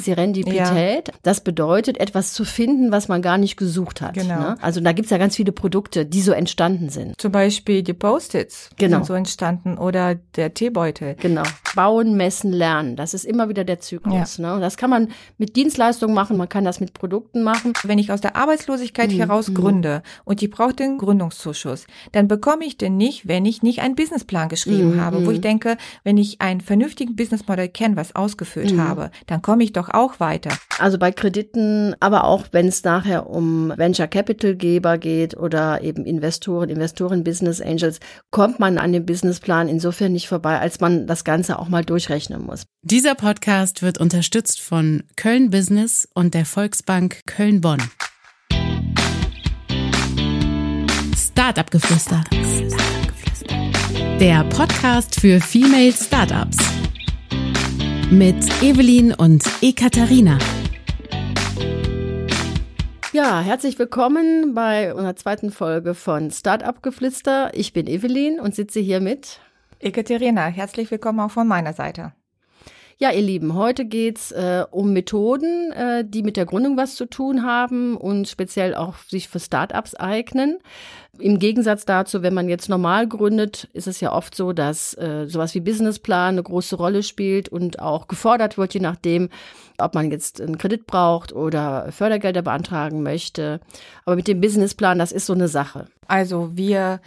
Serendipität. Ja. Das bedeutet, etwas zu finden, was man gar nicht gesucht hat. Genau. Ne? Also da gibt's ja ganz viele Produkte, die so entstanden sind. Zum Beispiel die Post-its genau. sind so entstanden oder der Teebeutel. Genau. Bauen, messen, lernen. Das ist immer wieder der Zyklus. Ja. Ne? Und das kann man mit Dienstleistungen machen, man kann das mit Produkten machen. Wenn ich aus der Arbeitslosigkeit mhm. heraus gründe und ich brauche den Gründungszuschuss, dann bekomme ich den nicht, wenn ich nicht einen Businessplan geschrieben mhm. habe, wo ich denke, wenn ich einen vernünftigen Businessmodell kenne, was ausgefüllt mhm. habe, dann komme ich doch auch weiter. Also bei Krediten, aber auch wenn es nachher um Venture Capital Geber geht oder eben Investoren, Investoren, Business Angels, kommt man an dem Businessplan insofern nicht vorbei, als man das Ganze auch mal durchrechnen muss. Dieser Podcast wird unterstützt von Köln Business und der Volksbank Köln-Bonn. Startup Geflüster. Der Podcast für Female Startups. Mit Evelyn und Ekaterina. Ja, herzlich willkommen bei unserer zweiten Folge von Startup Geflüster. Ich bin Evelyn und sitze hier mit Ekaterina. Herzlich willkommen auch von meiner Seite. Ja, ihr Lieben, heute geht's äh, um Methoden, äh, die mit der Gründung was zu tun haben und speziell auch sich für Startups eignen. Im Gegensatz dazu, wenn man jetzt normal gründet, ist es ja oft so, dass äh, sowas wie Businessplan eine große Rolle spielt und auch gefordert wird, je nachdem, ob man jetzt einen Kredit braucht oder Fördergelder beantragen möchte. Aber mit dem Businessplan, das ist so eine Sache. Also wir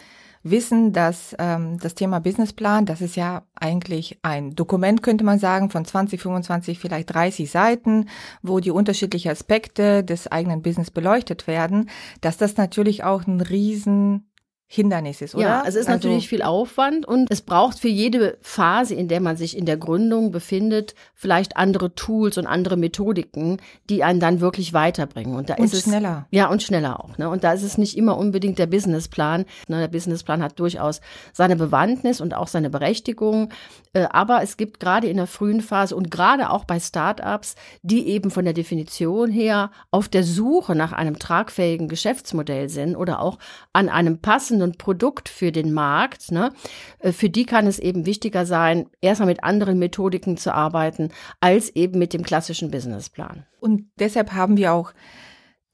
wissen, dass ähm, das Thema Businessplan, das ist ja eigentlich ein Dokument, könnte man sagen, von 20, 25, vielleicht 30 Seiten, wo die unterschiedlichen Aspekte des eigenen Business beleuchtet werden, dass das natürlich auch ein riesen Hindernis ist, oder? Ja, also es ist also, natürlich viel Aufwand und es braucht für jede Phase, in der man sich in der Gründung befindet, vielleicht andere Tools und andere Methodiken, die einen dann wirklich weiterbringen. Und da und ist es schneller. Ja, und schneller auch. Ne? Und da ist es nicht immer unbedingt der Businessplan. Ne? Der Businessplan hat durchaus seine Bewandtnis und auch seine Berechtigung. Äh, aber es gibt gerade in der frühen Phase und gerade auch bei Startups, die eben von der Definition her auf der Suche nach einem tragfähigen Geschäftsmodell sind oder auch an einem passenden passenden Produkt für den Markt, ne, äh, für die kann es eben wichtiger sein, erstmal mit anderen Methodiken zu arbeiten, als eben mit dem klassischen Businessplan. Und deshalb haben wir auch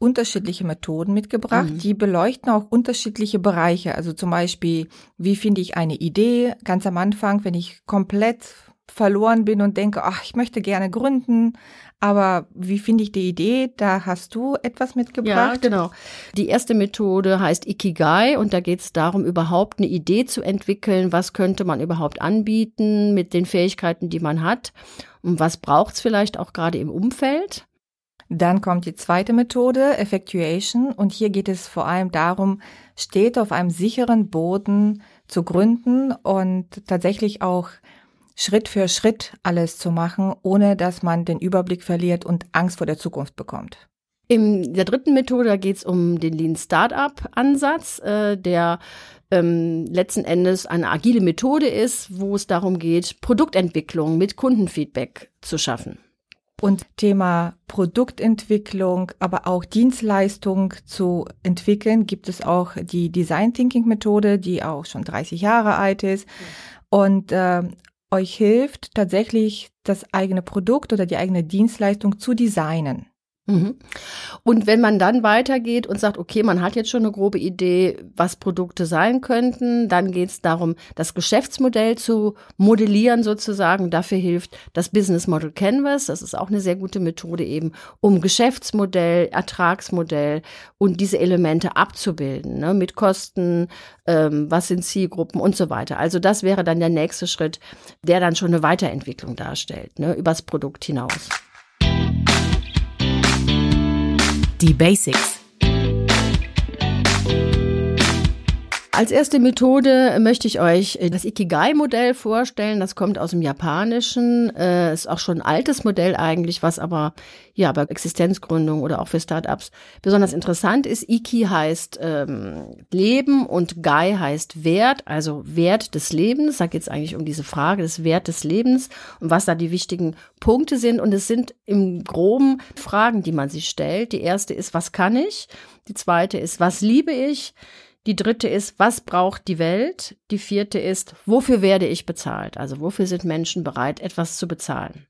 unterschiedliche Methoden mitgebracht, mhm. die beleuchten auch unterschiedliche Bereiche. Also zum Beispiel, wie finde ich eine Idee ganz am Anfang, wenn ich komplett verloren bin und denke, ach, ich möchte gerne gründen, aber wie finde ich die Idee? Da hast du etwas mitgebracht. Ja, genau. Die erste Methode heißt Ikigai und da geht es darum, überhaupt eine Idee zu entwickeln. Was könnte man überhaupt anbieten mit den Fähigkeiten, die man hat? Und was braucht es vielleicht auch gerade im Umfeld? Dann kommt die zweite Methode, Effectuation. Und hier geht es vor allem darum, steht auf einem sicheren Boden zu gründen und tatsächlich auch Schritt für Schritt alles zu machen, ohne dass man den Überblick verliert und Angst vor der Zukunft bekommt. In der dritten Methode geht es um den Lean Startup Ansatz, äh, der ähm, letzten Endes eine agile Methode ist, wo es darum geht, Produktentwicklung mit Kundenfeedback zu schaffen. Und Thema Produktentwicklung, aber auch Dienstleistung zu entwickeln, gibt es auch die Design Thinking Methode, die auch schon 30 Jahre alt ist. Und äh, euch hilft, tatsächlich das eigene Produkt oder die eigene Dienstleistung zu designen. Mhm. Und wenn man dann weitergeht und sagt, okay, man hat jetzt schon eine grobe Idee, was Produkte sein könnten, dann geht es darum, das Geschäftsmodell zu modellieren sozusagen. Dafür hilft das Business Model Canvas. Das ist auch eine sehr gute Methode eben, um Geschäftsmodell, Ertragsmodell und diese Elemente abzubilden, ne, mit Kosten, ähm, was sind Zielgruppen und so weiter. Also das wäre dann der nächste Schritt, der dann schon eine Weiterentwicklung darstellt, ne, übers Produkt hinaus. Die Basics. Als erste Methode möchte ich euch äh, das Ikigai-Modell vorstellen. Das kommt aus dem Japanischen. Äh, ist auch schon ein altes Modell eigentlich, was aber ja bei Existenzgründung oder auch für Startups besonders interessant ist. Iki heißt ähm, Leben und Gai heißt Wert, also Wert des Lebens. Da geht es eigentlich um diese Frage des Wert des Lebens und was da die wichtigen Punkte sind. Und es sind im Groben Fragen, die man sich stellt. Die erste ist, was kann ich? Die zweite ist, was liebe ich? Die dritte ist, was braucht die Welt? Die vierte ist, wofür werde ich bezahlt? Also wofür sind Menschen bereit, etwas zu bezahlen?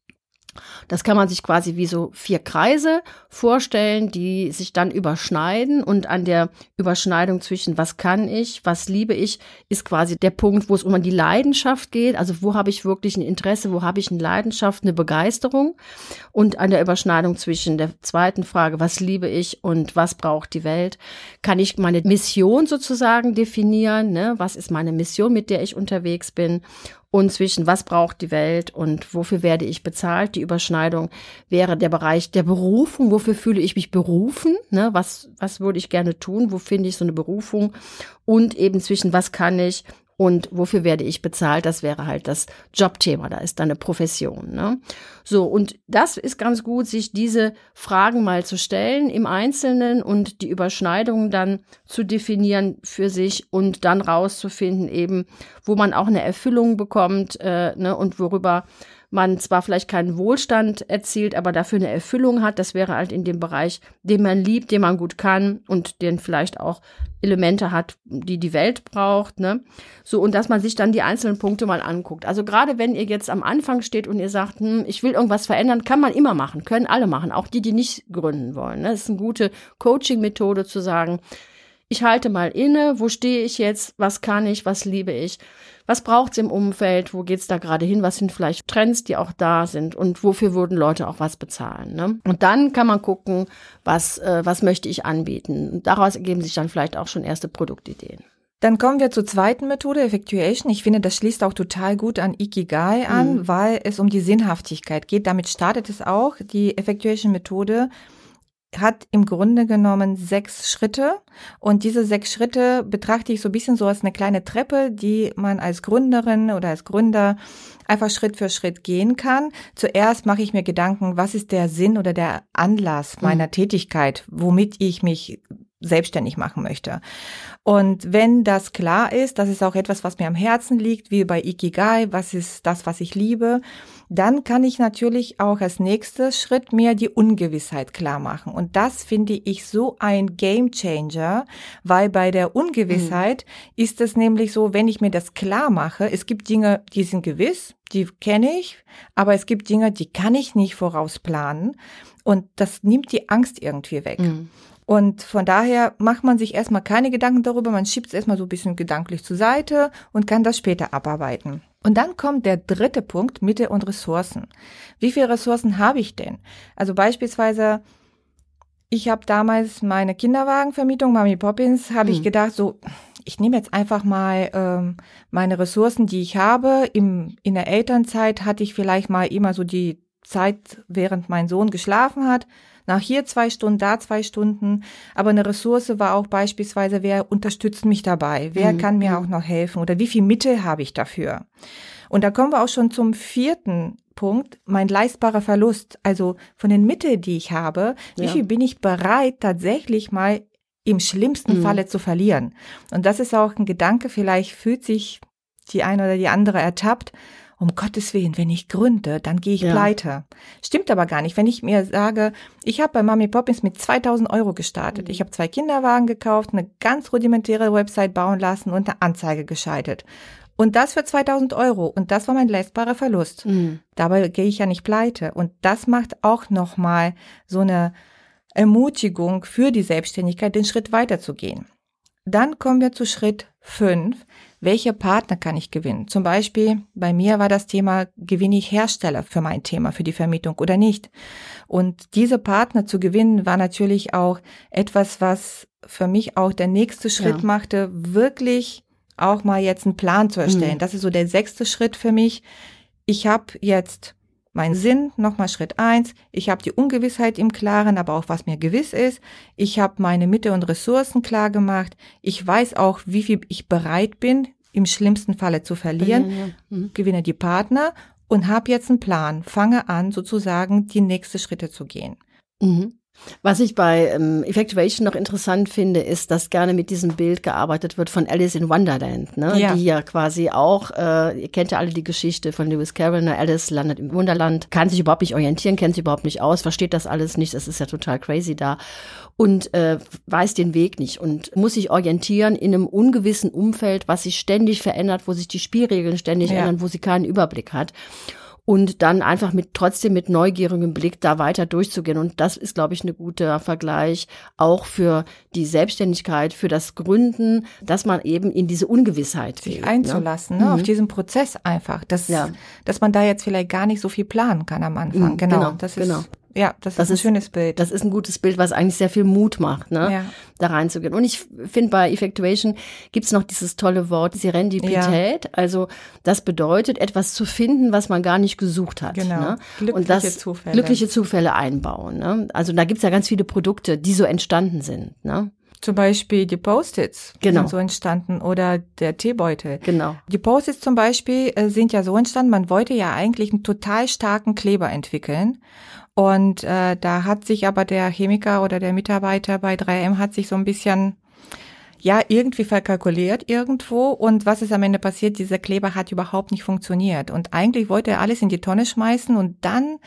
Das kann man sich quasi wie so vier Kreise vorstellen, die sich dann überschneiden und an der Überschneidung zwischen was kann ich, was liebe ich, ist quasi der Punkt, wo es um die Leidenschaft geht. Also wo habe ich wirklich ein Interesse, wo habe ich eine Leidenschaft, eine Begeisterung und an der Überschneidung zwischen der zweiten Frage, was liebe ich und was braucht die Welt, kann ich meine Mission sozusagen definieren, ne? was ist meine Mission, mit der ich unterwegs bin und zwischen was braucht die Welt und wofür werde ich bezahlt. Die Überschneidung wäre der Bereich der Berufung. Wofür fühle ich mich berufen? Ne? Was, was würde ich gerne tun? Wo finde ich so eine Berufung? Und eben zwischen was kann ich und wofür werde ich bezahlt? Das wäre halt das Jobthema, da ist dann eine Profession. Ne? So, und das ist ganz gut, sich diese Fragen mal zu stellen im Einzelnen und die Überschneidungen dann zu definieren für sich und dann rauszufinden, eben, wo man auch eine Erfüllung bekommt äh, ne, und worüber man zwar vielleicht keinen Wohlstand erzielt, aber dafür eine Erfüllung hat. Das wäre halt in dem Bereich, den man liebt, den man gut kann und den vielleicht auch Elemente hat, die die Welt braucht. Ne? So, und dass man sich dann die einzelnen Punkte mal anguckt. Also gerade wenn ihr jetzt am Anfang steht und ihr sagt, hm, ich will irgendwas verändern, kann man immer machen, können alle machen, auch die, die nicht gründen wollen. Ne? Das ist eine gute Coaching-Methode zu sagen, ich halte mal inne, wo stehe ich jetzt, was kann ich, was liebe ich, was braucht's im Umfeld, wo geht's da gerade hin, was sind vielleicht Trends, die auch da sind und wofür würden Leute auch was bezahlen. Ne? Und dann kann man gucken, was, äh, was möchte ich anbieten. Und daraus ergeben sich dann vielleicht auch schon erste Produktideen. Dann kommen wir zur zweiten Methode, Effectuation. Ich finde, das schließt auch total gut an Ikigai an, mhm. weil es um die Sinnhaftigkeit geht. Damit startet es auch. Die Effectuation-Methode hat im Grunde genommen sechs Schritte und diese sechs Schritte betrachte ich so ein bisschen so als eine kleine Treppe, die man als Gründerin oder als Gründer einfach Schritt für Schritt gehen kann. Zuerst mache ich mir Gedanken, was ist der Sinn oder der Anlass meiner mhm. Tätigkeit, womit ich mich selbstständig machen möchte. Und wenn das klar ist, das ist auch etwas, was mir am Herzen liegt, wie bei Ikigai, was ist das, was ich liebe, dann kann ich natürlich auch als nächstes Schritt mir die Ungewissheit klar machen. Und das finde ich so ein Game Changer, weil bei der Ungewissheit mhm. ist es nämlich so, wenn ich mir das klar mache, es gibt Dinge, die sind gewiss, die kenne ich, aber es gibt Dinge, die kann ich nicht vorausplanen. Und das nimmt die Angst irgendwie weg. Mhm. Und von daher macht man sich erstmal keine Gedanken darüber, man schiebt es erstmal so ein bisschen gedanklich zur Seite und kann das später abarbeiten. Und dann kommt der dritte Punkt, Mitte und Ressourcen. Wie viele Ressourcen habe ich denn? Also beispielsweise, ich habe damals meine Kinderwagenvermietung, Mami Poppins, habe hm. ich gedacht, so, ich nehme jetzt einfach mal ähm, meine Ressourcen, die ich habe. Im, in der Elternzeit hatte ich vielleicht mal immer so die Zeit, während mein Sohn geschlafen hat, nach hier zwei Stunden, da zwei Stunden. Aber eine Ressource war auch beispielsweise, wer unterstützt mich dabei? Wer mhm. kann mir auch noch helfen? Oder wie viel Mittel habe ich dafür? Und da kommen wir auch schon zum vierten Punkt, mein leistbarer Verlust. Also von den Mitteln, die ich habe, ja. wie viel bin ich bereit, tatsächlich mal im schlimmsten mhm. Falle zu verlieren? Und das ist auch ein Gedanke, vielleicht fühlt sich die eine oder die andere ertappt um Gottes Willen, wenn ich gründe, dann gehe ich ja. pleite. Stimmt aber gar nicht. Wenn ich mir sage, ich habe bei Mami Poppins mit 2000 Euro gestartet. Mhm. Ich habe zwei Kinderwagen gekauft, eine ganz rudimentäre Website bauen lassen und eine Anzeige geschaltet. Und das für 2000 Euro. Und das war mein leistbarer Verlust. Mhm. Dabei gehe ich ja nicht pleite. Und das macht auch nochmal so eine Ermutigung für die Selbstständigkeit, den Schritt weiterzugehen. Dann kommen wir zu Schritt fünf welche Partner kann ich gewinnen? Zum Beispiel bei mir war das Thema, gewinne ich Hersteller für mein Thema, für die Vermietung oder nicht? Und diese Partner zu gewinnen war natürlich auch etwas, was für mich auch der nächste Schritt ja. machte, wirklich auch mal jetzt einen Plan zu erstellen. Mhm. Das ist so der sechste Schritt für mich. Ich habe jetzt mein Sinn, nochmal Schritt eins. Ich habe die Ungewissheit im Klaren, aber auch was mir gewiss ist. Ich habe meine Mitte und Ressourcen klar gemacht. Ich weiß auch, wie viel ich bereit bin, im schlimmsten Falle zu verlieren. Ja, ja. Mhm. Gewinne die Partner und habe jetzt einen Plan. Fange an, sozusagen die nächsten Schritte zu gehen. Mhm. Was ich bei ähm, Effectuation noch interessant finde, ist, dass gerne mit diesem Bild gearbeitet wird von Alice in Wonderland, ne? Ja. die ja quasi auch, äh, ihr kennt ja alle die Geschichte von Lewis Carroll, ne? Alice landet im Wunderland, kann sich überhaupt nicht orientieren, kennt sich überhaupt nicht aus, versteht das alles nicht, es ist ja total crazy da und äh, weiß den Weg nicht und muss sich orientieren in einem ungewissen Umfeld, was sich ständig verändert, wo sich die Spielregeln ständig ja. ändern, wo sie keinen Überblick hat. Und dann einfach mit trotzdem mit neugierigem Blick da weiter durchzugehen. Und das ist, glaube ich, ein guter Vergleich auch für die Selbstständigkeit, für das Gründen, dass man eben in diese Ungewissheit sich geht, einzulassen, ne? Mhm. auf diesen Prozess einfach, dass, Ja. dass man da jetzt vielleicht gar nicht so viel planen kann am Anfang. Mhm, genau, genau, das ist, genau. Ja, das, Das ist ein ist- schönes Bild. Das ist ein gutes Bild, was eigentlich sehr viel Mut macht, ne? Ja. da reinzugehen. Und ich finde, bei Effectuation gibt's noch dieses tolle Wort Serendipität. Also das bedeutet, etwas zu finden, was man gar nicht gesucht hat. Genau. Ne? Glückliche Und das Zufälle. glückliche Zufälle einbauen. Ne? Also da gibt's ja ganz viele Produkte, die so entstanden sind. Ne? Zum Beispiel die Post-its Genau. sind so entstanden oder der Teebeutel. Genau. Die Post-its zum Beispiel äh, sind ja so entstanden, man wollte ja eigentlich einen total starken Kleber entwickeln. Und äh, da hat sich aber der Chemiker oder der Mitarbeiter bei 3M hat sich so ein bisschen ja irgendwie verkalkuliert irgendwo und was ist am Ende passiert? Dieser Kleber hat überhaupt nicht funktioniert und eigentlich wollte er alles in die Tonne schmeißen und dann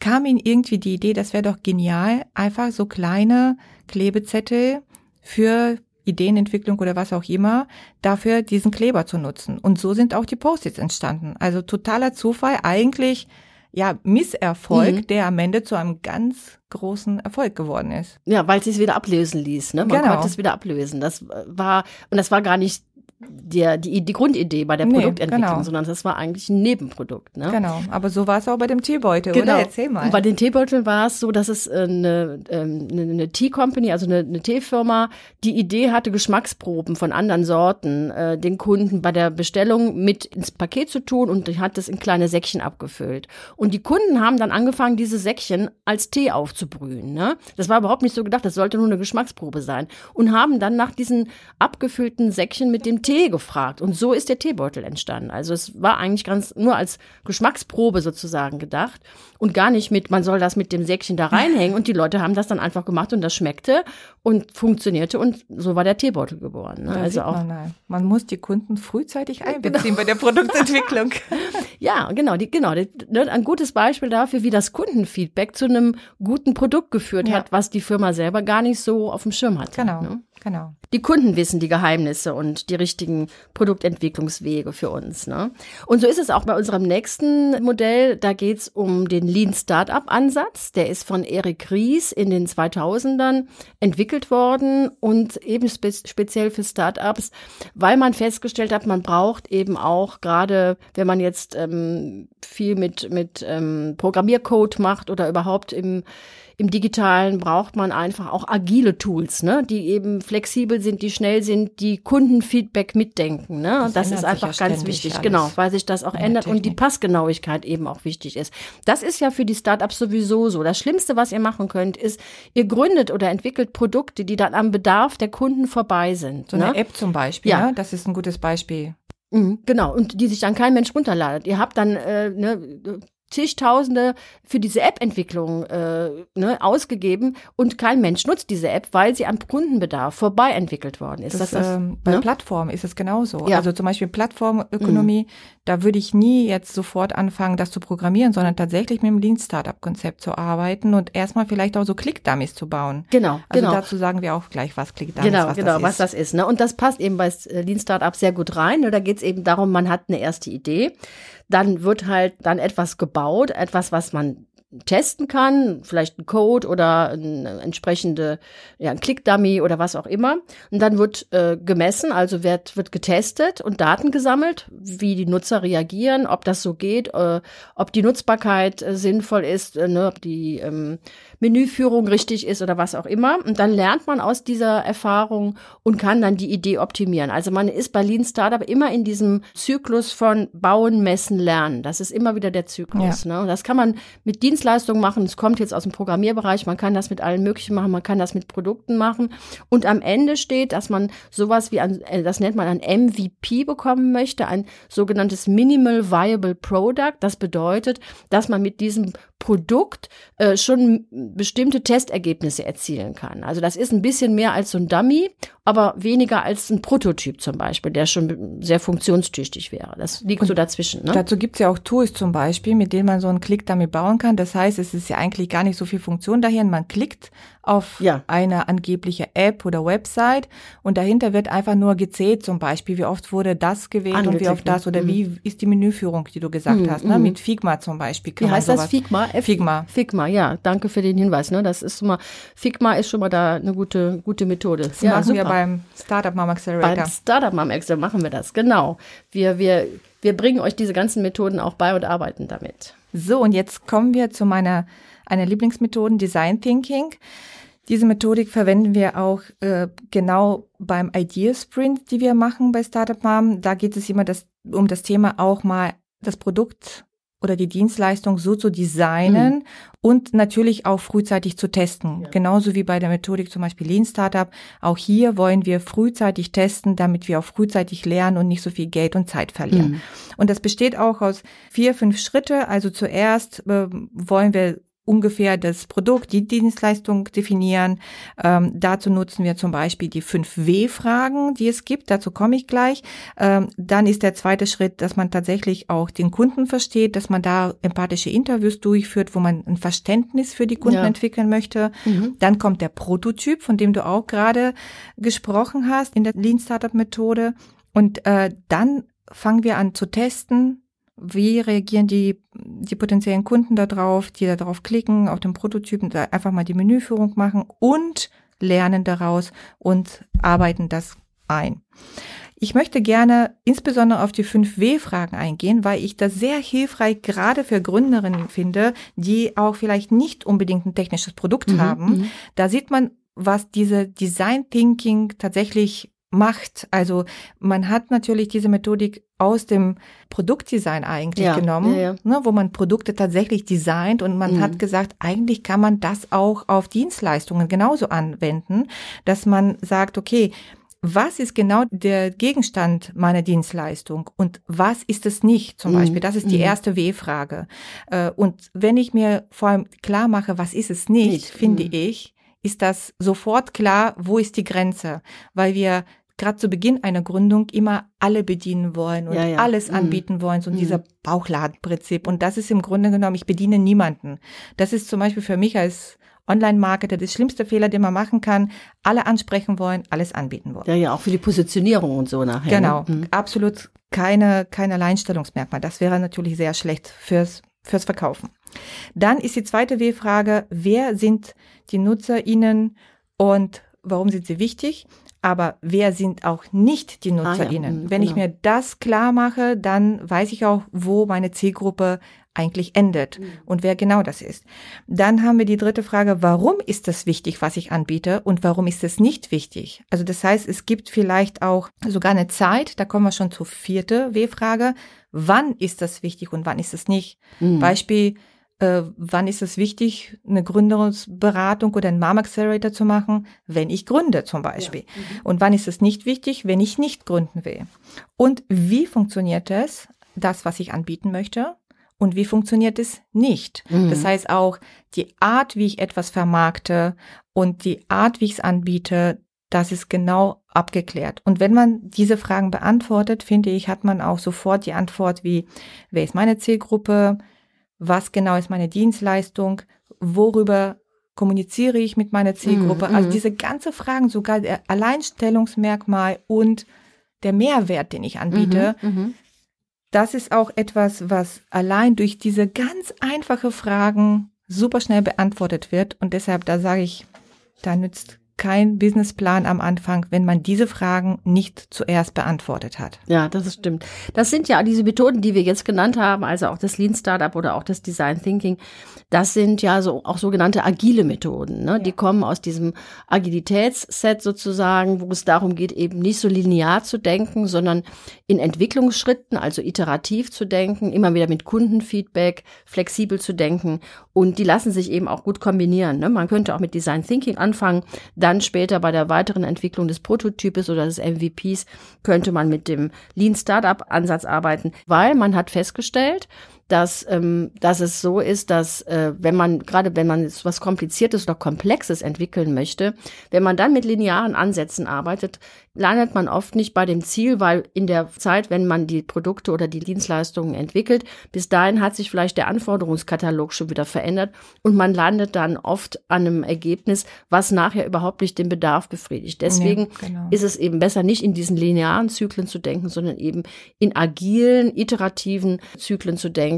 kam ihm irgendwie die Idee, das wäre doch genial, einfach so kleine Klebezettel für Ideenentwicklung oder was auch immer, dafür diesen Kleber zu nutzen. Und so sind auch die Post-its entstanden. Also totaler Zufall, eigentlich ja Misserfolg, Mhm. der am Ende zu einem ganz großen Erfolg geworden ist. Ja, weil es sich wieder ablösen ließ. Ne? Man Genau. konnte es wieder ablösen. Das war, und das war gar nicht der, die, die Grundidee bei der Nee, Produktentwicklung, genau. sondern das war eigentlich ein Nebenprodukt. Ne? Genau. Aber so war es auch bei dem Teebeutel, Genau. oder? Erzähl mal. Und bei den Teebeuteln war es so, dass es äh, eine, ähm, eine, eine Tea Company, also eine, eine Teefirma, die Idee hatte, Geschmacksproben von anderen Sorten äh, den Kunden bei der Bestellung mit ins Paket zu tun und hat das in kleine Säckchen abgefüllt. Und die Kunden haben dann angefangen, diese Säckchen als Tee aufzubrühen. Ne? Das war überhaupt nicht so gedacht, das sollte nur eine Geschmacksprobe sein. Und haben dann nach diesen abgefüllten Säckchen mit dem Tee gefragt. Und so ist der Teebeutel entstanden. Also es war eigentlich ganz nur als Geschmacksprobe sozusagen gedacht und gar nicht mit, man soll das mit dem Säckchen da reinhängen. Und die Leute haben das dann einfach gemacht und das schmeckte und funktionierte und so war der Teebeutel geboren. Ne? Also auch, man, man muss die Kunden frühzeitig einbeziehen bei der Produktentwicklung. ja, genau, die, genau, die, ne, ein gutes Beispiel dafür, wie das Kundenfeedback zu einem guten Produkt geführt Ja. hat, was die Firma selber gar nicht so auf dem Schirm hatte. Genau, Ne? Genau. Die Kunden wissen die Geheimnisse und die richtigen Produktentwicklungswege für uns. Ne? Und so ist es auch bei unserem nächsten Modell. Da geht es um den Lean Startup Ansatz. Der ist von Eric Ries in den 2000ern entwickelt worden und eben spe speziell für Startups, weil man festgestellt hat, man braucht eben auch gerade, wenn man jetzt ähm, viel mit, mit ähm, Programmiercode macht oder überhaupt im im Digitalen braucht man einfach auch agile Tools, ne, die eben flexibel sind, die schnell sind, die Kundenfeedback mitdenken. Ne? Das ändert ist einfach ja ganz wichtig, alles. genau, weil sich das auch In der ändert und die. Passgenauigkeit eben auch wichtig ist. Das ist ja für die Startups sowieso so. Das Schlimmste, was ihr machen könnt, ist, ihr gründet oder entwickelt Produkte, die dann am Bedarf der Kunden vorbei sind. So ne? eine App zum Beispiel, Ja. ne? das ist ein gutes Beispiel. Mhm, genau, und die sich dann kein Mensch runterladet. Ihr habt dann äh, ne, zigtausende für diese App-Entwicklung äh, ne, ausgegeben und kein Mensch nutzt diese App, weil sie am Kundenbedarf vorbei entwickelt worden ist. Das, Das, das, ähm, bei ne? Plattformen ist es genauso. Ja. Also zum Beispiel Plattformökonomie, da würde ich nie jetzt sofort anfangen, das zu programmieren, sondern tatsächlich mit dem Lean Startup Konzept zu arbeiten und erstmal vielleicht auch so Click-Dummies zu bauen. Genau, Also genau. dazu sagen wir auch gleich was Click-Dummies, Genau, was genau, das was ist. das ist. Ne? Und das passt eben bei äh, Lean Startup sehr gut rein. Ne? Da geht es eben darum, man hat eine erste Idee, dann wird halt dann etwas gebaut, etwas, was man testen kann, vielleicht ein Code oder eine entsprechende, ja, ein Click-Dummy oder was auch immer. Und dann wird äh, gemessen, also wird, wird getestet und Daten gesammelt, wie die Nutzer reagieren, ob das so geht, äh, ob die Nutzbarkeit äh, sinnvoll ist, äh, ne, ob die ähm, Menüführung richtig ist oder was auch immer. Und dann lernt man aus dieser Erfahrung und kann dann die Idee optimieren. Also man ist bei Lean Startup immer in diesem Zyklus von Bauen, Messen, Lernen. Das ist immer wieder der Zyklus. Ne? Und das kann man mit Dienstleistungen machen. Es kommt jetzt aus dem Programmierbereich. Man kann das mit allen möglichen machen. Man kann das mit Produkten machen. Und am Ende steht, dass man sowas wie ein, äh, das nennt man ein MVP bekommen möchte, ein sogenanntes Minimal Viable Product. Das bedeutet, dass man mit diesem Produkt äh, schon bestimmte Testergebnisse erzielen kann. Also das ist ein bisschen mehr als so ein Dummy, aber weniger als ein Prototyp zum Beispiel, der schon sehr funktionstüchtig wäre. Das liegt Und so dazwischen. Ne? Dazu gibt's ja auch Tools zum Beispiel, mit denen man so einen Click-Dummy bauen kann. Das heißt, es ist ja eigentlich gar nicht so viel Funktion daher. Man klickt auf ja. eine angebliche App oder Website und dahinter wird einfach nur gezählt zum Beispiel, wie oft wurde das gewählt und wie oft das oder mhm. wie ist die Menüführung, die du gesagt mhm. hast, ne? Mhm. mit Figma zum Beispiel. Wie heißt das Figma? F Figma. Figma, ja, danke für den Hinweis. Ne? Das ist schon mal, Figma ist schon mal da eine gute, gute Methode. Das ja, machen super. wir beim Startup Mom Accelerator. Beim Startup Mom Accelerator machen wir das, genau. Wir, wir, wir bringen euch diese ganzen Methoden auch bei und arbeiten damit. So, und jetzt kommen wir zu meiner einer Lieblingsmethoden Design Thinking. Diese Methodik verwenden wir auch äh, genau beim Idea Sprint, die wir machen bei Startup Mom. Da geht es immer das, um das Thema auch mal das Produkt oder die Dienstleistung so zu designen mhm. und natürlich auch frühzeitig zu testen. Ja. Genauso wie bei der Methodik zum Beispiel Lean Startup. Auch hier wollen wir frühzeitig testen, damit wir auch frühzeitig lernen und nicht so viel Geld und Zeit verlieren. Mhm. Und das besteht auch aus vier, fünf Schritte. Also zuerst äh, wollen wir ungefähr das Produkt, die Dienstleistung definieren. Ähm, dazu nutzen wir zum Beispiel die 5W-Fragen, die es gibt. Dazu komme ich gleich. Ähm, dann ist der zweite Schritt, dass man tatsächlich auch den Kunden versteht, dass man da empathische Interviews durchführt, wo man ein Verständnis für die Kunden ja. entwickeln möchte. Mhm. Dann kommt der Prototyp, von dem du auch gerade gesprochen hast in der Lean Startup Methode. Und äh, dann fangen wir an zu testen, wie reagieren die, die potenziellen Kunden darauf, die da drauf klicken, auf den Prototypen, da einfach mal die Menüführung machen und lernen daraus und arbeiten das ein. Ich möchte gerne insbesondere auf die 5W-Fragen eingehen, weil ich das sehr hilfreich gerade für Gründerinnen finde, die auch vielleicht nicht unbedingt ein technisches Produkt mhm, haben. Mhm. Da sieht man, was diese Design Thinking tatsächlich macht. Also man hat natürlich diese Methodik aus dem Produktdesign eigentlich ja, genommen, ja, ja. Ne, wo man Produkte tatsächlich designt und man mhm. hat gesagt, eigentlich kann man das auch auf Dienstleistungen genauso anwenden, dass man sagt, okay, was ist genau der Gegenstand meiner Dienstleistung und was ist es nicht zum mhm. Beispiel? Das ist die mhm. erste W-Frage. Äh, und wenn ich mir vor allem klar mache, was ist es nicht, nicht. finde mhm. ich, ist das sofort klar, wo ist die Grenze, weil wir gerade zu Beginn einer Gründung immer alle bedienen wollen und ja, ja. alles mhm. anbieten wollen, so mhm. dieser Bauchladenprinzip. Und das ist im Grunde genommen, ich bediene niemanden. Das ist zum Beispiel für mich als Online-Marketer das schlimmste Fehler, den man machen kann. Alle ansprechen wollen, alles anbieten wollen. Ja, ja, auch für die Positionierung und so nachher. Ne? Genau, mhm. absolut keine, kein Alleinstellungsmerkmal. Das wäre natürlich sehr schlecht fürs, fürs Verkaufen. Dann ist die zweite W-Frage, wer sind die NutzerInnen und warum sind sie wichtig? Aber wer sind auch nicht die NutzerInnen? Ah, ja, Wenn genau. ich mir das klar mache, dann weiß ich auch, wo meine Zielgruppe eigentlich endet mhm. und wer genau das ist. Dann haben wir die dritte Frage, warum ist das wichtig, was ich anbiete und warum ist es nicht wichtig? Also das heißt, es gibt vielleicht auch sogar eine Zeit, da kommen wir schon zur vierte W-Frage, wann ist das wichtig und wann ist es nicht? Mhm. Beispiel, äh, wann ist es wichtig, eine Gründungsberatung oder einen Mom Accelerator zu machen, wenn ich gründe zum Beispiel. Ja. Mhm. Und wann ist es nicht wichtig, wenn ich nicht gründen will. Und wie funktioniert es, das, was ich anbieten möchte? Und wie funktioniert es nicht? Mhm. Das heißt auch die Art, wie ich etwas vermarkte und die Art, wie ich es anbiete, das ist genau abgeklärt. Und wenn man diese Fragen beantwortet, finde ich, hat man auch sofort die Antwort wie, wer ist meine Zielgruppe? Was genau ist meine Dienstleistung, worüber kommuniziere ich mit meiner Zielgruppe. Mm, also diese ganze Fragen, sogar der Alleinstellungsmerkmal und der Mehrwert, den ich anbiete, mm -hmm, das ist auch etwas, was allein durch diese ganz einfache Fragen super schnell beantwortet wird. Und deshalb, da sage ich, da nützt kein Businessplan am Anfang, wenn man diese Fragen nicht zuerst beantwortet hat. Ja, das stimmt. Das sind ja diese Methoden, die wir jetzt genannt haben, also auch das Lean Startup oder auch das Design Thinking. Das sind ja so auch sogenannte agile Methoden. Ne? Ja. Die kommen aus diesem Agilitätsset sozusagen, wo es darum geht, eben nicht so linear zu denken, sondern in Entwicklungsschritten, also iterativ zu denken, immer wieder mit Kundenfeedback, flexibel zu denken. Und die lassen sich eben auch gut kombinieren. Ne? Man könnte auch mit Design Thinking anfangen dann später bei der weiteren Entwicklung des Prototypes oder des MVPs könnte man mit dem Lean Startup Ansatz arbeiten, weil man hat festgestellt, dass, ähm, dass es so ist, dass äh, wenn man, gerade wenn man was Kompliziertes oder Komplexes entwickeln möchte, wenn man dann mit linearen Ansätzen arbeitet, landet man oft nicht bei dem Ziel, weil in der Zeit, wenn man die Produkte oder die Dienstleistungen entwickelt, bis dahin hat sich vielleicht der Anforderungskatalog schon wieder verändert und man landet dann oft an einem Ergebnis, was nachher überhaupt nicht den Bedarf befriedigt. Deswegen ja, genau. ist es eben besser, nicht in diesen linearen Zyklen zu denken, sondern eben in agilen, iterativen Zyklen zu denken,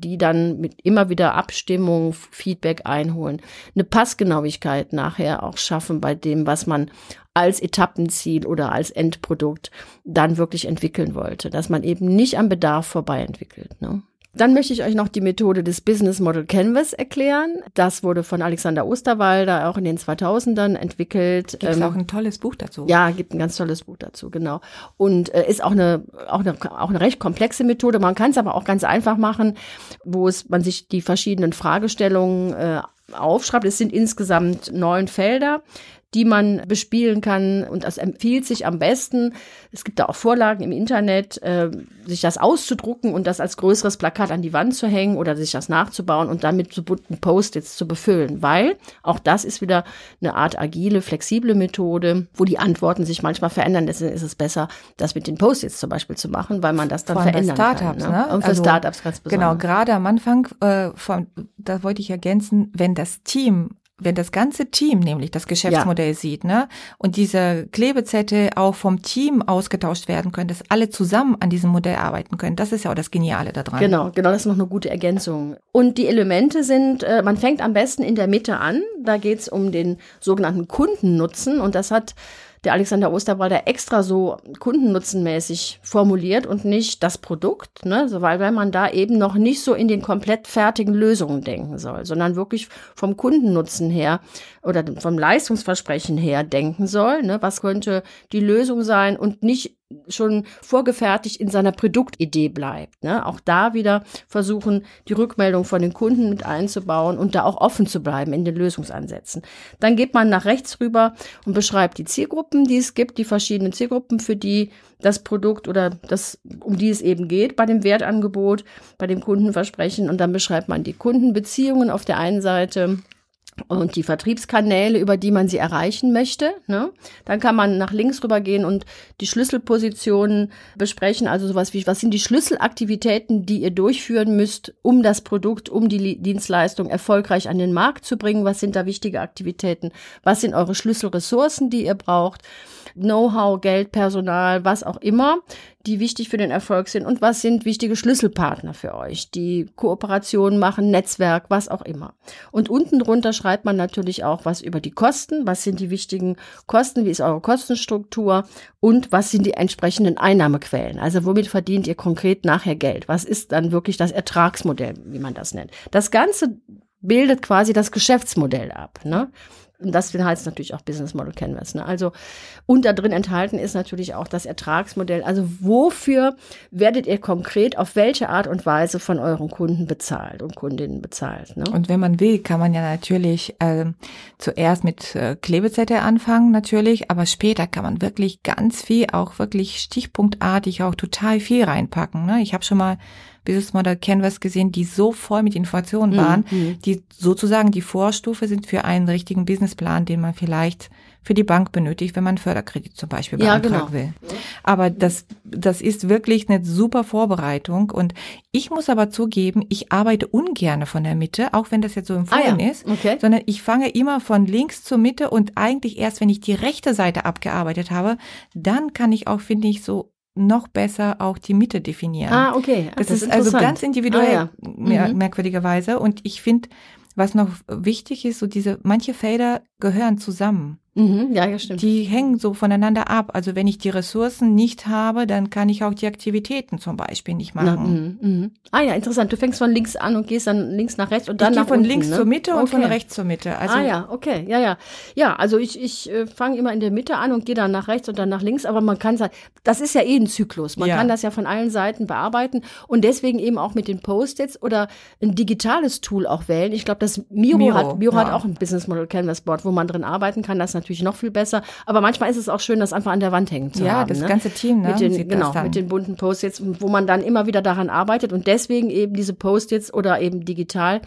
die dann mit immer wieder Abstimmung, Feedback einholen, eine Passgenauigkeit nachher auch schaffen bei dem, was man als Etappenziel oder als Endprodukt dann wirklich entwickeln wollte, dass man eben nicht am Bedarf vorbei entwickelt. Ne? Dann möchte ich euch noch die Methode des Business Model Canvas erklären. Das wurde von Alexander Osterwalder auch in den 2000ern entwickelt. Gibt ähm, auch ein tolles Buch dazu? Ja, gibt ein ganz tolles Buch dazu, genau. Und äh, ist auch eine, auch eine auch eine recht komplexe Methode. Man kann es aber auch ganz einfach machen, wo es man sich die verschiedenen Fragestellungen äh, aufschreibt. Es sind insgesamt neun Felder die man bespielen kann. Und das empfiehlt sich am besten, es gibt da auch Vorlagen im Internet, äh, sich das auszudrucken und das als größeres Plakat an die Wand zu hängen oder sich das nachzubauen und dann mit so bunten Post-its zu befüllen. Weil auch das ist wieder eine Art agile, flexible Methode, wo die Antworten sich manchmal verändern. Deswegen ist es besser, das mit den Post-its zum Beispiel zu machen, weil man das dann Vor verändern kann. Ne? Und für also, Startups ganz besonders. Genau, gerade am Anfang, äh, von, da wollte ich ergänzen, wenn das Team wenn das ganze Team nämlich das Geschäftsmodell ja. sieht, ne, und diese Klebezettel auch vom Team ausgetauscht werden können, dass alle zusammen an diesem Modell arbeiten können, das ist ja auch das Geniale daran. Genau, genau, das ist noch eine gute Ergänzung. Und die Elemente sind, äh, man fängt am besten in der Mitte an, da geht's um den sogenannten Kundennutzen und das hat der Alexander Osterwalder extra so kundennutzenmäßig formuliert und nicht das Produkt, ne? so, weil, weil man da eben noch nicht so in den komplett fertigen Lösungen denken soll, sondern wirklich vom Kundennutzen her oder vom Leistungsversprechen her denken soll. Ne? Was könnte die Lösung sein und nicht schon vorgefertigt in seiner Produktidee bleibt. Ne? Auch da wieder versuchen, die Rückmeldung von den Kunden mit einzubauen und da auch offen zu bleiben in den Lösungsansätzen. Dann geht man nach rechts rüber und beschreibt die Zielgruppen, die es gibt, die verschiedenen Zielgruppen, für die das Produkt oder das, um die es eben geht, bei dem Wertangebot, bei dem Kundenversprechen. Und dann beschreibt man die Kundenbeziehungen auf der einen Seite und die Vertriebskanäle, über die man sie erreichen möchte. Ne? Dann kann man nach links rübergehen und die Schlüsselpositionen besprechen, also sowas wie, was sind die Schlüsselaktivitäten, die ihr durchführen müsst, um das Produkt, um die Dienstleistung erfolgreich an den Markt zu bringen? Was sind da wichtige Aktivitäten? Was sind eure Schlüsselressourcen, die ihr braucht? Know-how, Geld, Personal, was auch immer, die wichtig für den Erfolg sind und was sind wichtige Schlüsselpartner für euch, die Kooperationen machen, Netzwerk, was auch immer. Und unten drunter schreibt man natürlich auch was über die Kosten, was sind die wichtigen Kosten, wie ist eure Kostenstruktur und was sind die entsprechenden Einnahmequellen. Also womit verdient ihr konkret nachher Geld? Was ist dann wirklich das Ertragsmodell, wie man das nennt? Das Ganze bildet quasi das Geschäftsmodell ab. Ne? Und das heißt natürlich auch Business Model Canvas. Ne? Also, und da drin enthalten ist natürlich auch das Ertragsmodell. Also, wofür werdet ihr konkret auf welche Art und Weise von euren Kunden bezahlt und Kundinnen bezahlt? Ne? Und wenn man will, kann man ja natürlich äh, zuerst mit äh, Klebezettel anfangen, natürlich, aber später kann man wirklich ganz viel, auch wirklich stichpunktartig, auch total viel reinpacken. Ne? Ich habe schon mal Business Model Canvas gesehen, die so voll mit Informationen mhm, waren, mhm. die sozusagen die Vorstufe sind für einen richtigen Businessplan, den man vielleicht für die Bank benötigt, wenn man Förderkredit zum Beispiel beantragen ja, genau. will. Aber das, das ist wirklich eine super Vorbereitung. Und ich muss aber zugeben, ich arbeite ungerne von der Mitte, auch wenn das jetzt so empfohlen ah, ja. ist, okay. sondern ich fange immer von links zur Mitte und eigentlich erst, wenn ich die rechte Seite abgearbeitet habe, dann kann ich auch, finde ich, so noch besser auch die Mitte definieren. Ah, okay. Ach, das, das, ist also ganz individuell, ah, ja. mhm. merkwürdigerweise. Und ich finde, was noch wichtig ist, so diese, manche Felder gehören zusammen. Mhm, ja, ja, stimmt. Die hängen so voneinander ab. Also wenn ich die Ressourcen nicht habe, dann kann ich auch die Aktivitäten zum Beispiel nicht machen. Na, mh, mh. Ah ja, interessant. Du fängst von links an und gehst dann links nach rechts und dann ich nach von unten, links ne? zur Mitte okay. und von rechts zur Mitte. Also ah ja, okay, ja, ja. Ja, also ich, ich äh, fange immer in der Mitte an und gehe dann nach rechts und dann nach links, aber man kann sagen, das ist ja eh ein Zyklus. Man ja. kann das ja von allen Seiten bearbeiten und deswegen eben auch mit den Post-its oder ein digitales Tool auch wählen. Ich glaube, das Miro, Miro hat, Miro ja. hat auch ein Business Model Canvas Board, wo man drin arbeiten kann. Das ist natürlich noch viel besser. Aber manchmal ist es auch schön, das einfach an der Wand hängen zu ja, haben. Ja, das ne? ganze Team, ne? Mit den, genau, mit den bunten Post-its, wo man dann immer wieder daran arbeitet und deswegen eben diese Post-its oder eben digital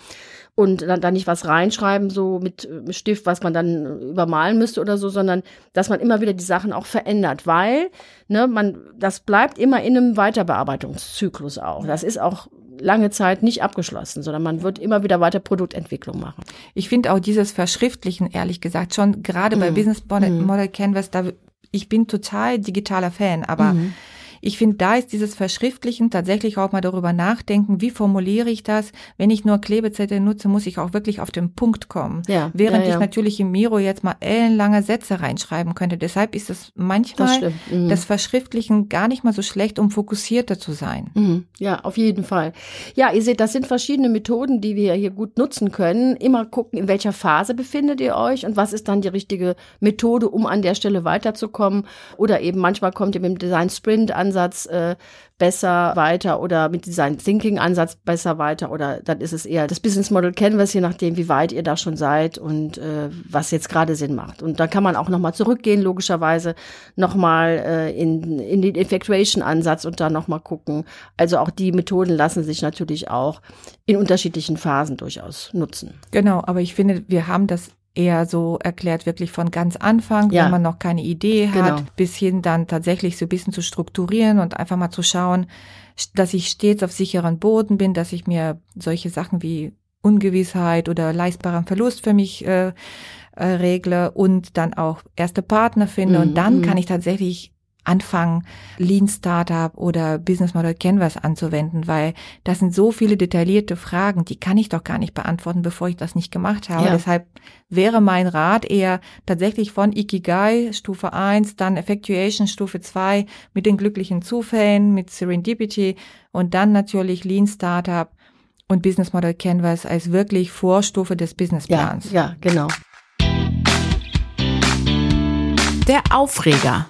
und dann, dann nicht was reinschreiben, so mit Stift, was man dann übermalen müsste oder so, sondern dass man immer wieder die Sachen auch verändert, weil ne, man, das bleibt immer in einem Weiterbearbeitungszyklus auch. Das ist auch lange Zeit nicht abgeschlossen, sondern man wird immer wieder weiter Produktentwicklung machen. Ich finde auch dieses Verschriftlichen, ehrlich gesagt, schon gerade bei mhm. Business Model, mhm. Model Canvas, da ich bin total digitaler Fan, aber mhm. Ich finde, da ist dieses Verschriftlichen tatsächlich auch mal darüber nachdenken, wie formuliere ich das? Wenn ich nur Klebezettel nutze, muss ich auch wirklich auf den Punkt kommen. Ja, Während ja, ja. ich natürlich im Miro jetzt mal ellenlange Sätze reinschreiben könnte. Deshalb ist es manchmal das, mhm. das, Verschriftlichen gar nicht mal so schlecht, um fokussierter zu sein. Mhm. Ja, auf jeden Fall. Ja, ihr seht, das sind verschiedene Methoden, die wir hier gut nutzen können. Immer gucken, in welcher Phase befindet ihr euch und was ist dann die richtige Methode, um an der Stelle weiterzukommen. Oder eben manchmal kommt ihr mit dem Design Sprint an Ansatz äh, besser weiter oder mit Design Thinking Ansatz besser weiter oder dann ist es eher das Business Model Canvas, je nachdem, wie weit ihr da schon seid und äh, was jetzt gerade Sinn macht. Und da kann man auch nochmal zurückgehen, logischerweise nochmal äh, in, in den Effectuation Ansatz und dann nochmal gucken. Also auch die Methoden lassen sich natürlich auch in unterschiedlichen Phasen durchaus nutzen. Genau, aber ich finde, wir haben das eher so erklärt, wirklich von ganz Anfang, ja. wenn man noch keine Idee hat, genau. bis hin dann tatsächlich so ein bisschen zu strukturieren und einfach mal zu schauen, dass ich stets auf sicheren Boden bin, dass ich mir solche Sachen wie Ungewissheit oder leistbaren Verlust für mich äh, äh, regle und dann auch erste Partner finde. Mhm. Und dann kann mhm. ich tatsächlich anfangen, Lean Startup oder Business Model Canvas anzuwenden, weil das sind so viele detaillierte Fragen, die kann ich doch gar nicht beantworten, bevor ich das nicht gemacht habe. Ja. Deshalb wäre mein Rat eher tatsächlich von Ikigai Stufe 1, dann Effectuation Stufe 2 mit den glücklichen Zufällen, mit Serendipity und dann natürlich Lean Startup und Business Model Canvas als wirklich Vorstufe des Businessplans. Ja, ja, genau. Der Aufreger.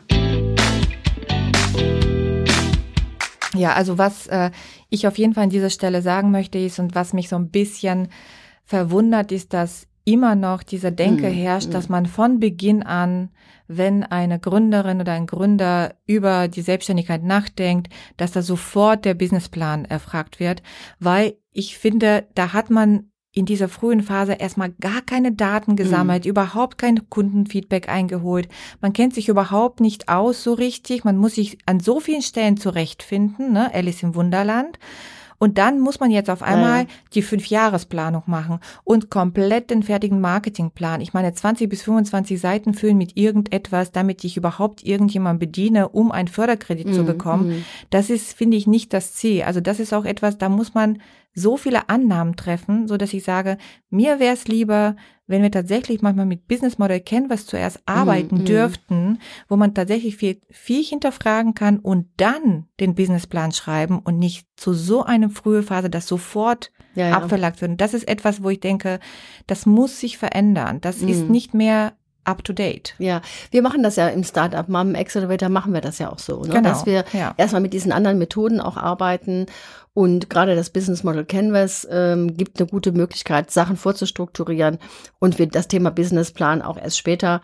Ja, also was äh, ich auf jeden Fall an dieser Stelle sagen möchte ist und was mich so ein bisschen verwundert, ist, dass immer noch diese Denke mm, herrscht, mm. dass man von Beginn an, wenn eine Gründerin oder ein Gründer über die Selbstständigkeit nachdenkt, dass da sofort der Businessplan erfragt wird, weil ich finde, da hat man in dieser frühen Phase erstmal gar keine Daten gesammelt, mhm. überhaupt kein Kundenfeedback eingeholt. Man kennt sich überhaupt nicht aus so richtig. Man muss sich an so vielen Stellen zurechtfinden, ne? Alice im Wunderland. Und dann muss man jetzt auf einmal ja. die Fünfjahresplanung machen und komplett den fertigen Marketingplan. Ich meine, 20 bis 25 Seiten füllen mit irgendetwas, damit ich überhaupt irgendjemand bediene, um einen Förderkredit mhm. zu bekommen. Mhm. Das ist, finde ich, nicht das Ziel. Also das ist auch etwas, da muss man so viele Annahmen treffen, so dass ich sage, mir wäre es lieber, wenn wir tatsächlich manchmal mit Business Model Canvas zuerst arbeiten mm, dürften, wo man tatsächlich viel, viel hinterfragen kann und dann den Businessplan schreiben und nicht zu so einer frühen Phase, das sofort ja, ja. abverlagt wird. Und das ist etwas, wo ich denke, das muss sich verändern. Das mm. ist mhm. nicht mehr up to date. Ja, wir machen das ja im Startup Mom Accelerator machen wir das ja auch so, ne? genau, dass wir ja. erstmal mit diesen anderen Methoden auch arbeiten und gerade das Business Model Canvas ähm, gibt eine gute Möglichkeit, Sachen vorzustrukturieren und wir das Thema Businessplan auch erst später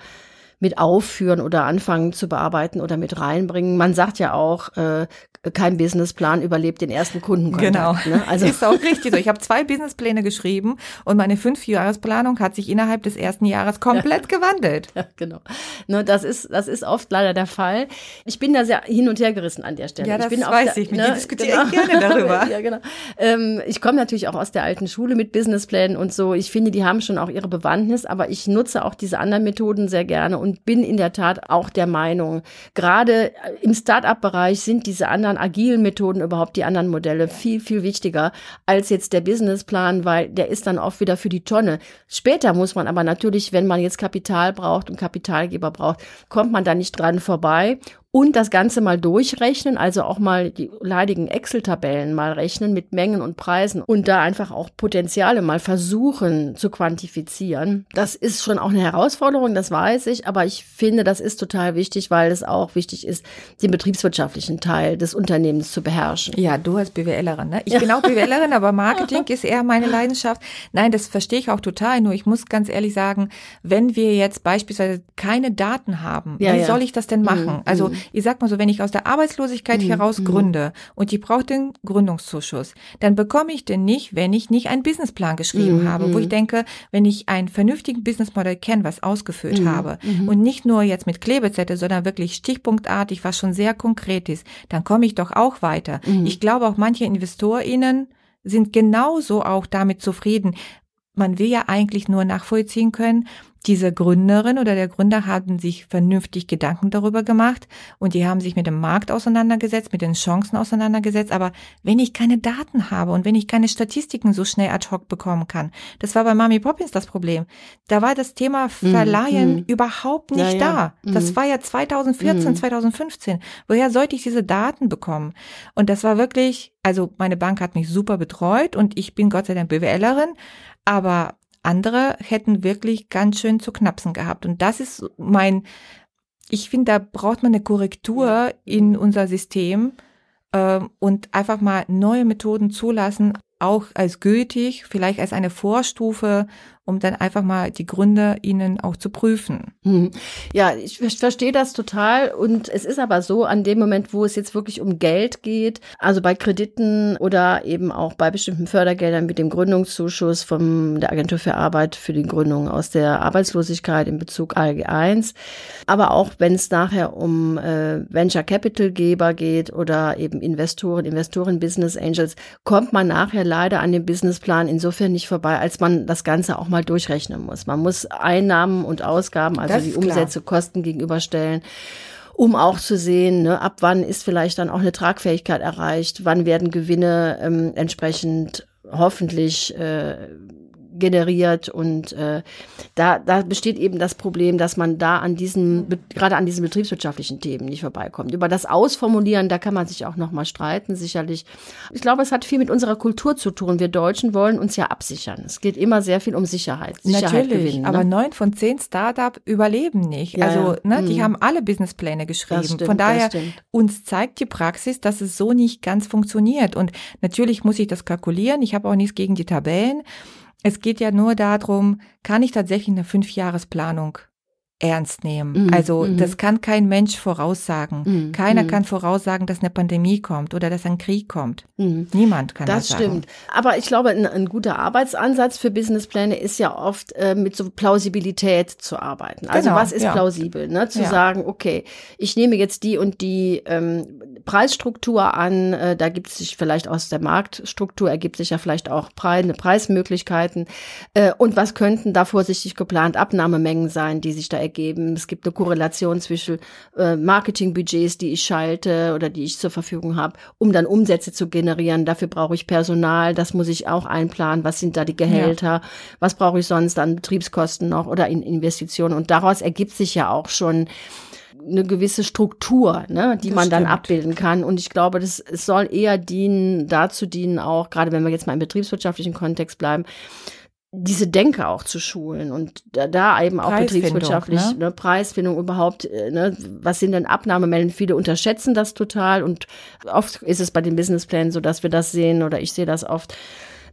mit aufführen oder anfangen zu bearbeiten oder mit reinbringen. Man sagt ja auch, äh, kein Businessplan überlebt den ersten Kundenkontakt. Genau. Ne? Also ist auch richtig so. Ich habe zwei Businesspläne geschrieben und meine Fünfjahresplanung hat sich innerhalb des ersten Jahres komplett ja. gewandelt. Ja, genau. Ne, das ist das ist oft leider der Fall. Ich bin da sehr hin und her gerissen an der Stelle. Ja, das ich bin weiß der, ich. Mit ne, dir diskutiere genau. ich gerne darüber. ja, genau. Ähm, ich komme natürlich auch aus der alten Schule mit Businessplänen und so. Ich finde, die haben schon auch ihre Bewandtnis, aber ich nutze auch diese anderen Methoden sehr gerne und bin in der Tat auch der Meinung, gerade im Start-up-Bereich sind diese anderen agilen Methoden überhaupt die anderen Modelle viel, viel wichtiger als jetzt der Businessplan, weil der ist dann oft wieder für die Tonne. Später muss man aber natürlich, wenn man jetzt Kapital braucht und Kapitalgeber braucht, kommt man da nicht dran vorbei und das Ganze mal durchrechnen, also auch mal die leidigen Excel-Tabellen mal rechnen mit Mengen und Preisen und da einfach auch Potenziale mal versuchen zu quantifizieren. Das ist schon auch eine Herausforderung, das weiß ich, aber ich finde, das ist total wichtig, weil es auch wichtig ist, den betriebswirtschaftlichen Teil des Unternehmens zu beherrschen. Ja, du als BWLerin, ne? Ich bin auch BWLerin, aber Marketing ist eher meine Leidenschaft. Nein, das verstehe ich auch total, nur ich muss ganz ehrlich sagen, wenn wir jetzt beispielsweise keine Daten haben, ja, wie ja. soll ich das denn machen? Mhm. Also ich sag mal so, wenn ich aus der Arbeitslosigkeit mhm. heraus mhm. gründe und ich brauche den Gründungszuschuss, dann bekomme ich den nicht, wenn ich nicht einen Businessplan geschrieben mhm. habe, wo ich denke, wenn ich einen vernünftigen Businessmodell kenne, was ausgeführt mhm. habe mhm. und nicht nur jetzt mit Klebezettel, sondern wirklich stichpunktartig, was schon sehr konkret ist, dann komme ich doch auch weiter. Ich glaube auch manche InvestorInnen sind genauso auch damit zufrieden. Man will ja eigentlich nur nachvollziehen können, diese Gründerin oder der Gründer haben sich vernünftig Gedanken darüber gemacht und die haben sich mit dem Markt auseinandergesetzt, mit den Chancen auseinandergesetzt. Aber wenn ich keine Daten habe und wenn ich keine Statistiken so schnell ad hoc bekommen kann, das war bei Mami Poppins das Problem. Da war das Thema mhm, Verleihen mm, überhaupt nicht ja, da. Ja. Das mm. war ja 2014, mm. 2015. Woher sollte ich diese Daten bekommen? Und das war wirklich, also meine Bank hat mich super betreut und ich bin Gott sei Dank BWLerin, aber andere hätten wirklich ganz schön zu knapsen gehabt. Und das ist mein, ich finde, da braucht man eine Korrektur in unser System äh, und einfach mal neue Methoden zulassen, auch als gültig, vielleicht als eine Vorstufe um dann einfach mal die Gründe ihnen auch zu prüfen. Hm. Ja, ich verstehe das total. Und es ist aber so, an dem Moment, wo es jetzt wirklich um Geld geht, also bei Krediten oder eben auch bei bestimmten Fördergeldern mit dem Gründungszuschuss von der Agentur für Arbeit für die Gründung aus der Arbeitslosigkeit in Bezug ALG 1, aber auch wenn es nachher um äh, Venture Capital Geber geht oder eben Investoren, Investoren, Business Angels, kommt man nachher leider an dem Businessplan insofern nicht vorbei, als man das Ganze auch mal mal durchrechnen muss. Man muss Einnahmen und Ausgaben, also die Umsätze, klar. Kosten gegenüberstellen um auch zu sehen, ne, ab wann ist vielleicht dann auch eine Tragfähigkeit erreicht, wann werden Gewinne ähm, entsprechend hoffentlich äh, generiert und äh, da, da besteht eben das Problem, dass man da an diesen, gerade an diesen betriebswirtschaftlichen Themen nicht vorbeikommt. Über das Ausformulieren, da kann man sich auch nochmal streiten, sicherlich. Ich glaube, es hat viel mit unserer Kultur zu tun. Wir Deutschen wollen uns ja absichern. Es geht immer sehr viel um Sicherheit. Sicherheit Natürlich, gewinnen, ne? aber neun von zehn Startup überleben nicht. Ja, also, ne, die mhm. haben alle Businesspläne geschrieben. Stimmt, von daher, uns zeigt die Praxis, dass es so nicht ganz funktioniert. Und natürlich muss ich das kalkulieren. Ich habe auch nichts gegen die Tabellen. Es geht ja nur darum, kann ich tatsächlich eine Fünfjahresplanung ernst nehmen. Mhm. Also mhm. das kann kein Mensch voraussagen. Mhm. Keiner mhm. kann voraussagen, dass eine Pandemie kommt oder dass ein Krieg kommt. Mhm. Niemand kann das, das sagen. Das stimmt. Aber ich glaube, ein, ein, guter Arbeitsansatz für Businesspläne ist ja oft äh, mit so Plausibilität zu arbeiten. Also genau, was ist ja. plausibel? Ne? Zu ja. sagen, okay, ich nehme jetzt die und die ähm, Preisstruktur an. Äh, da gibt es sich vielleicht aus der Marktstruktur ergibt sich ja vielleicht auch Preis, Preismöglichkeiten. Äh, und was könnten da vorsichtig geplant Abnahmemengen sein, die sich da ergeben. Es gibt eine Korrelation zwischen äh, Marketingbudgets, die ich schalte oder die ich zur Verfügung habe, um dann Umsätze zu generieren. Dafür brauche ich Personal, das muss ich auch einplanen. Was sind da die Gehälter? Ja. Was brauche ich sonst an Betriebskosten noch oder in Investitionen? Und daraus ergibt sich ja auch schon eine gewisse Struktur, ne, die das man dann stimmt. abbilden kann. Und ich glaube, das soll eher dienen, dazu dienen auch, gerade wenn wir jetzt mal im betriebswirtschaftlichen Kontext bleiben, diese Denke auch zu schulen und da, da eben auch betriebswirtschaftlich ne? ne? Preisfindung überhaupt, äh, ne, was sind denn Abnahmemelden? Viele unterschätzen das total und oft ist es bei den Businessplänen so, dass wir das sehen oder ich sehe das oft,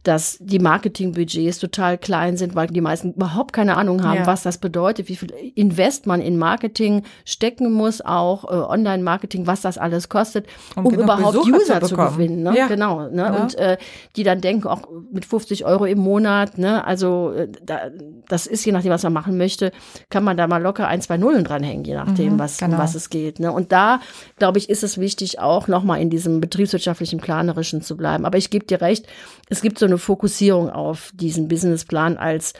dass die Marketingbudgets total klein sind, weil die meisten überhaupt keine Ahnung haben, ja. was das bedeutet, wie viel Invest man in Marketing stecken muss, auch äh, Online-Marketing, was das alles kostet, um, um überhaupt Besucher User zu, zu gewinnen. Ne? Ja. Genau. Ne? Ja. Und äh, die dann denken, auch mit 50 Euro im Monat, ne? also äh, da, das ist je nachdem, was man machen möchte, kann man da mal locker ein, zwei Nullen dranhängen, je nachdem, mhm, was, genau. um was es geht. Ne? Und da, glaube ich, ist es wichtig, auch nochmal in diesem betriebswirtschaftlichen, planerischen zu bleiben. Aber ich gebe dir recht, es gibt so eine Fokussierung auf diesen Businessplan als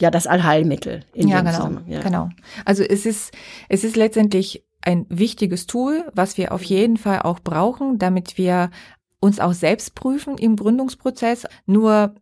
ja das Allheilmittel. In ja, genau, ja. genau. Also es ist es ist letztendlich ein wichtiges Tool, was wir auf jeden Fall auch brauchen, damit wir uns auch selbst prüfen im Gründungsprozess. Nur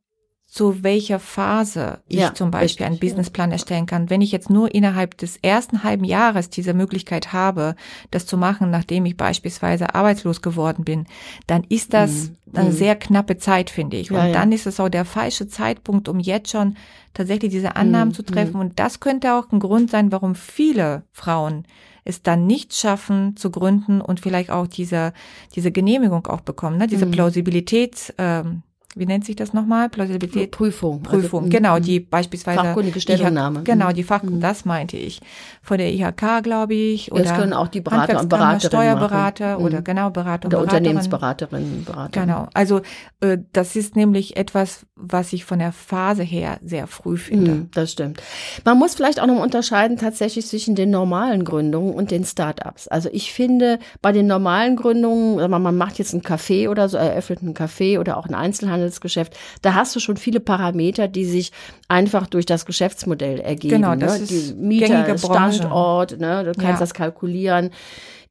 zu welcher Phase ich Ja, zum Beispiel einen richtig, ja. Businessplan erstellen kann. Wenn ich jetzt nur innerhalb des ersten halben Jahres diese Möglichkeit habe, das zu machen, nachdem ich beispielsweise arbeitslos geworden bin, dann ist das eine sehr knappe Zeit, finde ich. Mhm. Ja, und ja. dann ist es auch der falsche Zeitpunkt, um jetzt schon tatsächlich diese Annahmen Mhm, zu treffen. Und das könnte auch ein Grund sein, warum viele Frauen es dann nicht schaffen zu gründen und vielleicht auch diese, diese Genehmigung auch bekommen, ne? diese Mhm. Plausibilität, ähm, wie nennt sich das nochmal? Plausibilität. Prüfung. Prüfung, Also, genau, die beispielsweise Fachkundige Stellungnahme. IHK, genau, Mhm. die Fach, das meinte ich. Von der IHK, glaube ich, oder das können auch die Berater und Beraterinnen Steuerberater machen. oder Mhm. genau Berater und Oder Beraterin. Unternehmensberaterinnen, Berater. Genau, also äh, das ist nämlich etwas, was ich von der Phase her sehr früh finde. Mhm, das stimmt. Man muss vielleicht auch noch unterscheiden tatsächlich zwischen den normalen Gründungen und den Startups. Also ich finde, bei den normalen Gründungen, mal, man macht jetzt ein Café oder so, eröffnet ein Café oder auch ein Einzelhandelsgeschäft, da hast du schon viele Parameter, die sich einfach durch das Geschäftsmodell ergeben. Genau, das ne? ist Die Mieter. Standort, ne? du kannst Ja. das kalkulieren.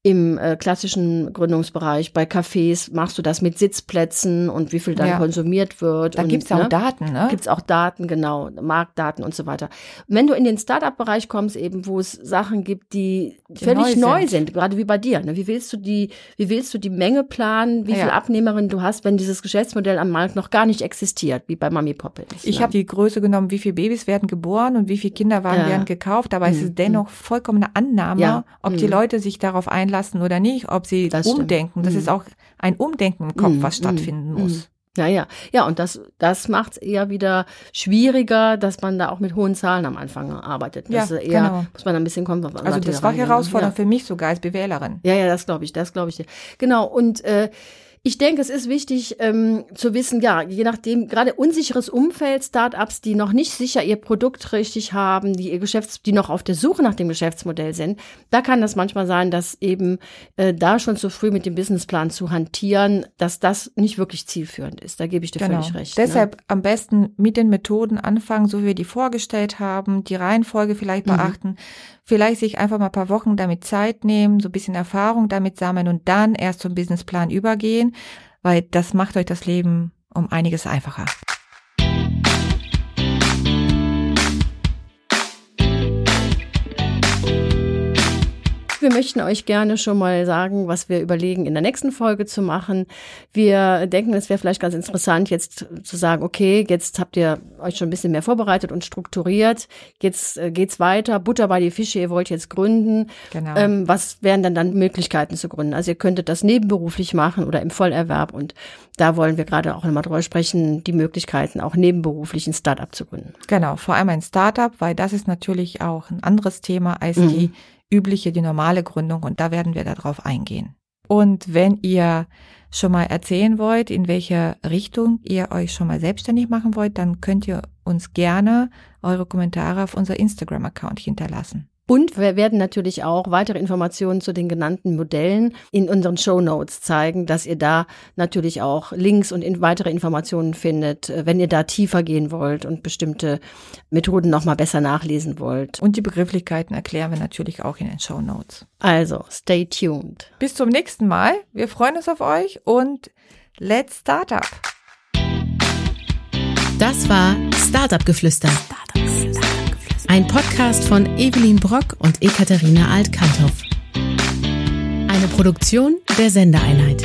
Im äh, klassischen Gründungsbereich, bei Cafés machst du das mit Sitzplätzen und wie viel dann Ja. konsumiert wird. Da und, gibt's auch ne? Daten, ne? Gibt's auch Daten, genau, Marktdaten und so weiter. Wenn du in den Startup-Bereich kommst, eben, wo es Sachen gibt, die, Die völlig neu neu sind. sind. gerade wie bei dir. Ne? Wie willst du die, wie willst du die Menge planen, wie Ja. viel Abnehmerinnen du hast, wenn dieses Geschäftsmodell am Markt noch gar nicht existiert, wie bei Mami Poppins? Ich ne? habe die Größe genommen, wie viele Babys werden geboren und wie viele Kinderwagen Ja. werden gekauft, aber es Mhm. ist dennoch vollkommen eine Annahme, Ja. ob die Mhm. Leute sich darauf einlassen oder nicht, ob sie Das stimmt. umdenken. Das Mhm. ist auch ein Umdenken im Kopf, Mhm. was stattfinden Mhm. muss. Ja, ja. Ja, und das, das macht es eher wieder schwieriger, dass man da auch mit hohen Zahlen am Anfang arbeitet. Das Ja, eher, genau. muss man ein bisschen kommen. Also das war herausfordernd für mich sogar als Bewählerin. Ja, ja, das glaube ich, das glaube ich. Genau, und äh, ich denke, es ist wichtig ähm, zu wissen, ja, je nachdem, gerade unsicheres Umfeld, Startups, die noch nicht sicher ihr Produkt richtig haben, die ihr Geschäfts-, die noch auf der Suche nach dem Geschäftsmodell sind, da kann das manchmal sein, dass eben äh, da schon zu früh mit dem Businessplan zu hantieren, dass das nicht wirklich zielführend ist. Da gebe ich dir Genau. völlig recht. ne? Deshalb am besten mit den Methoden anfangen, so wie wir die vorgestellt haben, die Reihenfolge vielleicht Mhm. Vielleicht sich einfach mal ein paar Wochen damit Zeit nehmen, so ein bisschen Erfahrung damit sammeln und dann erst zum Businessplan übergehen, weil das macht euch das Leben um einiges einfacher. Wir möchten euch gerne schon mal sagen, was wir überlegen, in der nächsten Folge zu machen. Wir denken, es wäre vielleicht ganz interessant, jetzt zu sagen, okay, jetzt habt ihr euch schon ein bisschen mehr vorbereitet und strukturiert. Jetzt äh, geht's weiter. Butter bei die Fische, ihr wollt jetzt gründen. Genau. Ähm, was wären dann dann Möglichkeiten zu gründen? Also ihr könntet das nebenberuflich machen oder im Vollerwerb. Und da wollen wir gerade auch nochmal drüber sprechen, die Möglichkeiten auch nebenberuflich ein Startup zu gründen. Genau, vor allem ein Startup, weil das ist natürlich auch ein anderes Thema als Mhm. die übliche, die normale Gründung und da werden wir darauf eingehen. Und wenn ihr schon mal erzählen wollt, in welche Richtung ihr euch schon mal selbstständig machen wollt, dann könnt ihr uns gerne eure Kommentare auf unser Instagram-Account hinterlassen. Und wir werden natürlich auch weitere Informationen zu den genannten Modellen in unseren Show Notes zeigen, dass ihr da natürlich auch Links und in weitere Informationen findet, äh, wenn ihr da tiefer gehen wollt und bestimmte Methoden nochmal besser nachlesen wollt. Und die Begrifflichkeiten erklären wir natürlich auch in den Show Notes. Also, stay tuned. Bis zum nächsten Mal. Wir freuen uns auf euch und let's start up. Das war Startup Geflüster. Ein Podcast von Evelyn Brock und Ekaterina Alt-Kanthoff. Eine Produktion der Sendeeinheit.